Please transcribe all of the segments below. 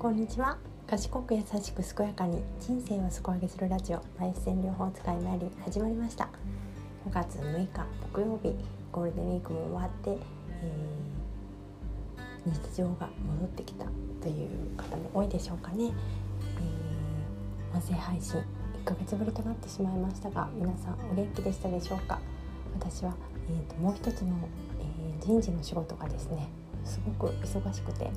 こんにちは。賢く優しく健やかに人生を底上げするラジオバイセン療法使いまり始まりました。5月6日木曜日ゴールデンウィークも終わって、えー、日常が戻ってきたという方も多いでしょうかね、えー、音声配信1ヶ月ぶりとなってしまいましたが皆さんお元気でしたでしょうか？私は、えーと、もう一つの、えー、人事の仕事がですねすごく忙しくて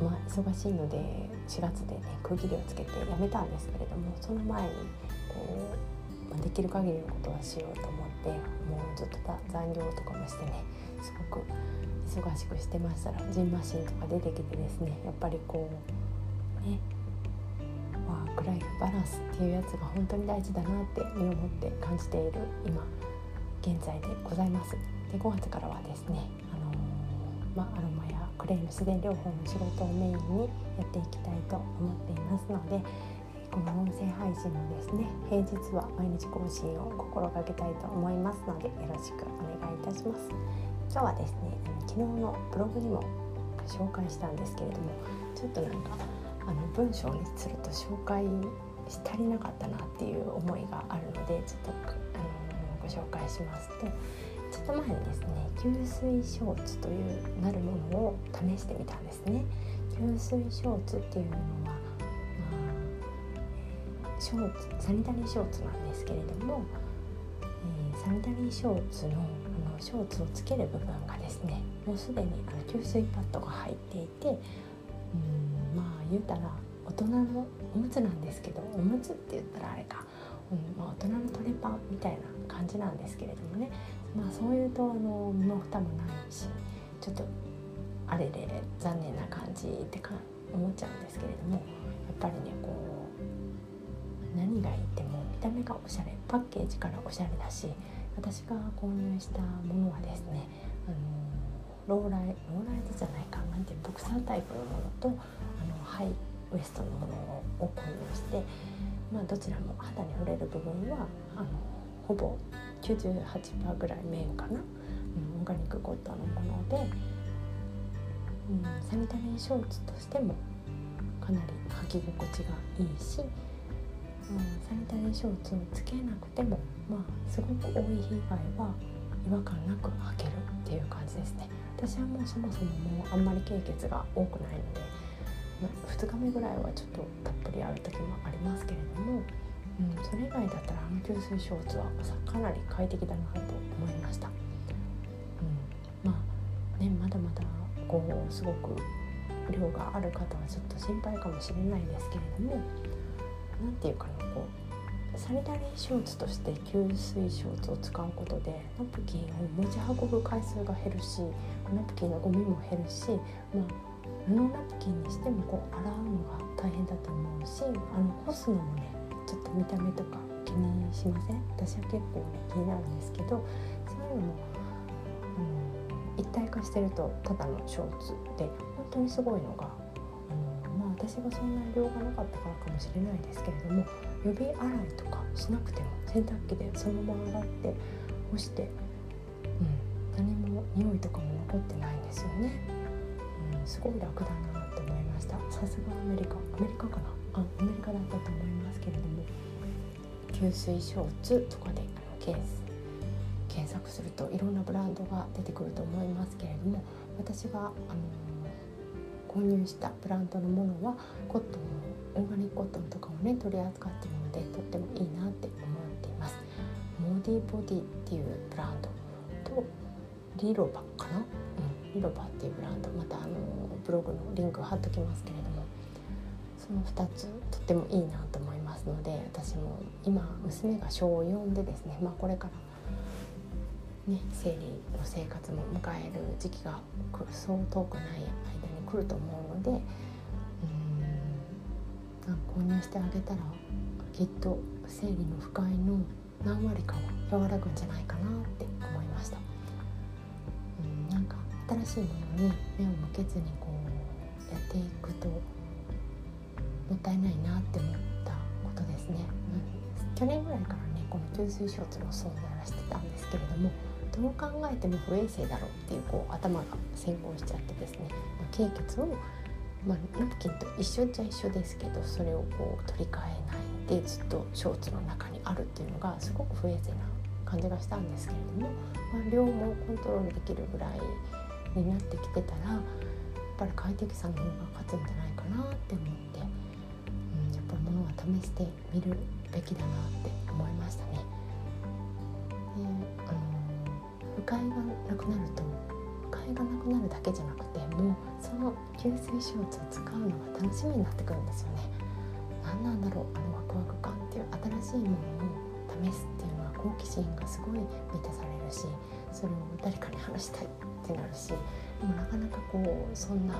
まあ、忙しいので4月でね区切りをつけて辞めたんですけれどもその前にこう、まあ、できる限りのことはしようと思ってもうずっと残業とかもしてねすごく忙しくしてましたらジンマシンとか出てきてですねやっぱりこうねワークライフバランスっていうやつが本当に大事だなって身をもって感じている今現在でございます。で5月からはですね、あ、まあ、アロマやクレイの自然療法の仕事をメインにやっていきたいと思っていますのでこの音声配信もですね平日は毎日更新を心がけたいと思いますのでよろしくお願いいたします。今日はですね昨日のブログにも紹介したんですけれどもちょっとなんかあの文章にすると紹介し足りなかったなっていう思いがあるのでちょっとあのご紹介しますとちょっと前にですね吸水ショーツというなるものを試してみたんですね。吸水ショーツっていうのは、まあ、ショーツサニタリーショーツなんですけれども、えー、サニタリーショーツのあのショーツをつける部分がですねもうすでにあの吸水パッドが入っていてうんまあ言うたら大人のおむつなんですけどおむつって言ったらあれかうんまあ、大人のトレパンみたいな感じなんですけれどもね、まあ、そういうとあの身も蓋もないしちょっとあれで残念な感じってか思っちゃうんですけれどもやっぱりねこう何がいいっても見た目がおしゃれパッケージからおしゃれだし私が購入したものはですねあのローライローライドじゃないかなんていうボクサータイプのものとあのハイウエストのものを購入してまあ、どちらも肌に触れる部分はあのほぼ98%ぐらい綿かな、うん、オーガニックコットンのもので、うん、サニタリーショーツとしてもかなり履き心地がいいし、うん、サニタリーショーツをつけなくてもまあすごく多い日以外は違和感なく履けるっていう感じですね。私はもうそもそももうあんまり経血が多くないので2日目ぐらいはちょっとたっぷりある時もありますけれども、うん、それ以外だったらあの吸水ショーツはかなり快適だなと思いました、うん、まあねまだまだこうすごく量がある方はちょっと心配かもしれないですけれども何て言うかなこうサニタリーショーツとして吸水ショーツを使うことでナプキンを持ち運ぶ回数が減るしナプキンのゴミも減るし、まあ、布ナプキンにしてもこう洗うのが大変だと思うしあの干すのもね見た目とか気にしません？私は結構ね気になるんですけどそういうのも、うん、一体化してるとただのショーツで本当にすごいのが、うん、まあ私がそんなに量がなかったからかもしれないですけれども予備洗いとかしなくても洗濯機でそのまま洗って干して、うん、何も匂いとかも残ってないんですよね。すごい楽だなって思いました。さすがアメリカ。アメリカかな？あアメリカだったと思いますけれども。吸水ショーツとかでケース検索するといろんなブランドが出てくると思いますけれども私が、あの購入したブランドのものはコットンオーガニックコットンとかをね取り扱っているのでとってもいいなって思っています。モーディボディっていうブランド。とリロバかな、うんリロバっていうブランド。またあのブログのリンクを貼っときますけれども。その2つとってもいいなと思います。ので私も今娘が小4でですね、まあ、これからね生理の生活も迎える時期がそう遠くない間に来ると思うのでうん購入してあげたらきっと生理の不快の何割かは和らぐんじゃないかなって思いました。新しいものに目を向けずにこうやっていくともったいないなって思ったことですね、うん、去年ぐらいからねこの吸水ショーツの存在はしてたんですけれどもどう考えても不衛生だろうっていうこう頭が先行しちゃってですね、ま経血をまあ、ナプキンと一緒っちゃ一緒ですけどそれをこう取り替えないでずっとショーツの中にあるっていうのがすごく不衛生な感じがしたんですけれども、まあ、量もコントロールできるぐらいになってきてたらやっぱり快適さの方が勝つんじゃないかなって思って、試してみるべきだなって思いましたね。であの不快がなくなると不快がなくなるだけじゃなくてもうその吸水ショーツを使うのが楽しみになってくるんですよね。何なんだろうあのワクワク感っていう新しいものを試すっていうのは好奇心がすごい満たされるしそれを誰かに話したいってなるしでもなかなかこうそんな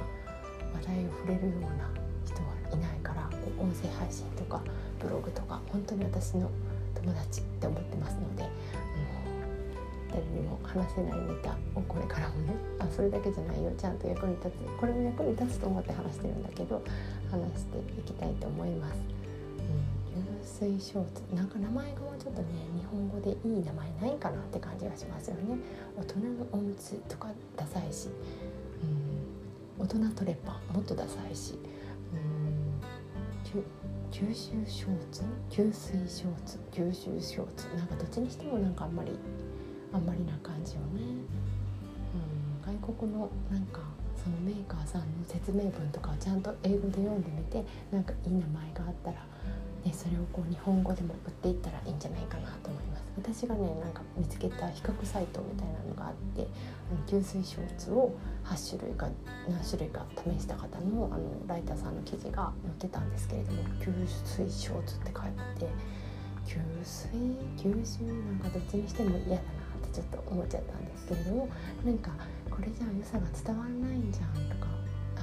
話題を触れるような人はいないから音声配信とかブログとか本当に私の友達って思ってますので、うん、誰にも話せないネタをこれからもねあそれだけじゃないよちゃんと役に立つこれも役に立つと思って話してるんだけど話していきたいと思います。うん、流水ショーツなんか名前がもうちょっとね日本語でいい名前ないかなって感じがしますよね大人のおむつとかダサいし、うん、大人トレパもっとダサいし、吸収ショーツ吸水ショーツ吸収ショーツなんかどっちにしてもなんかあんまりあんまりな感じよね、うん、外国のなんかそのメーカーさんの説明文とかをちゃんと英語で読んでみてなんかいい名前があったら、ね、それをこう日本語でも売っていったらいいんじゃないかなと思います。私がねなんか見つけた比較サイトみたいなのがあって吸水ショーツを8種類か何種類か試した方のあのライターさんの記事が載ってたんですけれども吸水ショーツって書いてて吸水吸収なんかどっちにしても嫌だなってちょっと思っちゃったんですけれどもなんかこれじゃあ良さが伝わらないんじゃんとかあ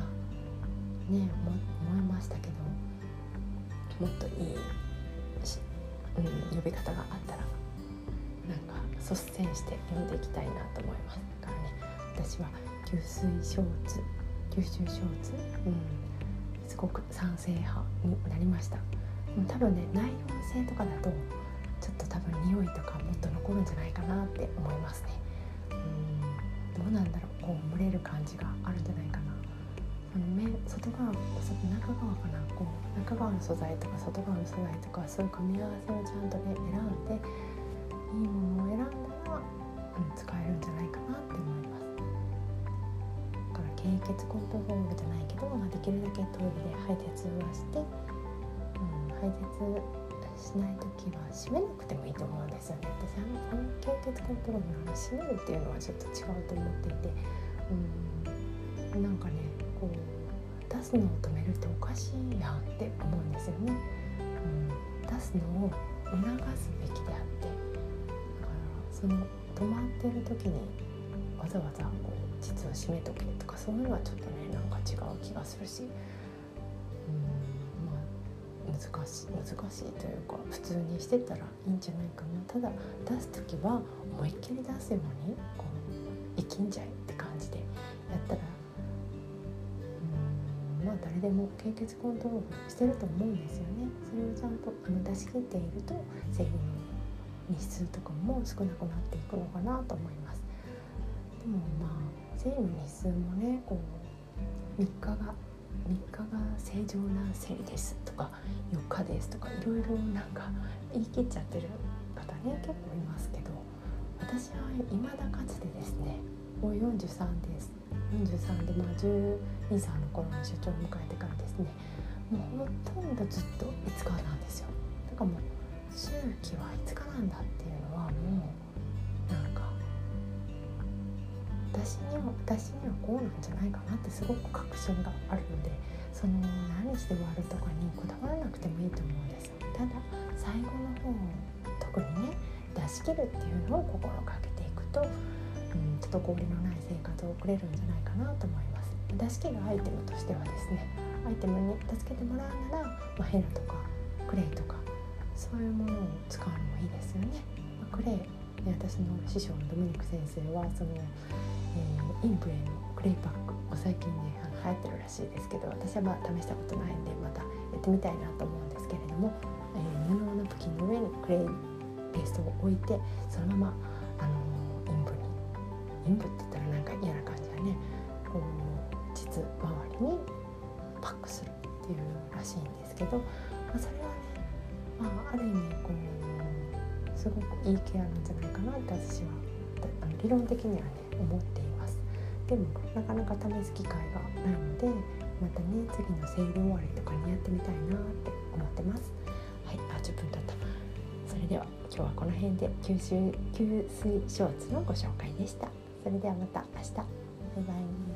ね思いましたけどもっといい、うん、呼び方があったらなんか率先して読んでいきたいなと思います。だからね私は吸水ショーツ吸収ショーツ、うん、すごく賛成派になりました。多分ねナイロン製とかだとちょっと多分匂いとかもっと残るんじゃないかなって思いますね。うんどうなんだろうこう蒸れる感じがあるんじゃないかな。あの目外側中側かなこう中側の素材とか外側の素材とかそういう組み合わせをちゃんとね選んでいいものを選んだら、うん、使えるんじゃないかなって思いますだから経血コントロールじゃないけど、まあ、できるだけトイレで排泄はして、うん、排泄しない時は閉めなくてもいいと思うんですよね私あのあの経血コントロールの閉めるっていうのはちょっと違うと思っていてうんなんかねこう出すのを止めるっておかしいやんって思うんですよね、うん、出すのを促すべきであって。だからその止まってる時にわざわざこう実は閉めとけとかそういうのはちょっとねなんか違う気がするし。うん。まあ難しい難しいというか普通にしてたらいいんじゃないかな。ただ出す時は思いっきり出すようにこう生きんじゃいって感じでやったらうんまあ誰でも経血コントロールしてると思うんですよね。それをちゃんとあの出し切っていると製品の日数とかも少なくなっていくのかなと思います。でもまあ生理の日数もねこう3日が3日が正常な生理ですとか4日ですとかいろいろなんか言い切っちゃってる方ね結構いますけど私は未だかつてですねもう43です。43でまあ12歳の頃に所長を迎えてからですね。もうほとんどずっと5日なんですよ。だからもう周期はいつかなんだっていうのはもうなんか私には私にはこうなんじゃないかなってすごく確信があるのでその何して終わるとかにこだわらなくてもいいと思うんですただ最後の方特にね出し切るっていうのを心がけていくと、滞りのない生活を送れるんじゃないかなと思います出し切るアイテムとしてはですねアイテムに助けてもらうなら、まあ、ヘラとかクレイとかそういうものを使うのもいいですよね。まあ、クレイ、ね、私の師匠のドミニク先生はその、えー、インブレのクレイパックを最近ねあの流行ってるらしいですけど私はまあ試したことないんでまたやってみたいなと思うんですけれども、えー、布ナプキンの上にクレイペーストを置いてそのまま、にインブって言ったらなんか嫌な感じだね。こう膣周りにパックするっていうらしいんですけど、まあ、それはね、まあ、ある意味こうすごくいいケアなんじゃないかなって私はあの理論的にはね思っています。でもなかなか試す機会がないのでまたね次の生理終わりとかにやってみたいなって思ってます。はいあ10分経った。それでは今日はこの辺で吸収吸水ショーツのご紹介でした。それではまた明日。バイバイ。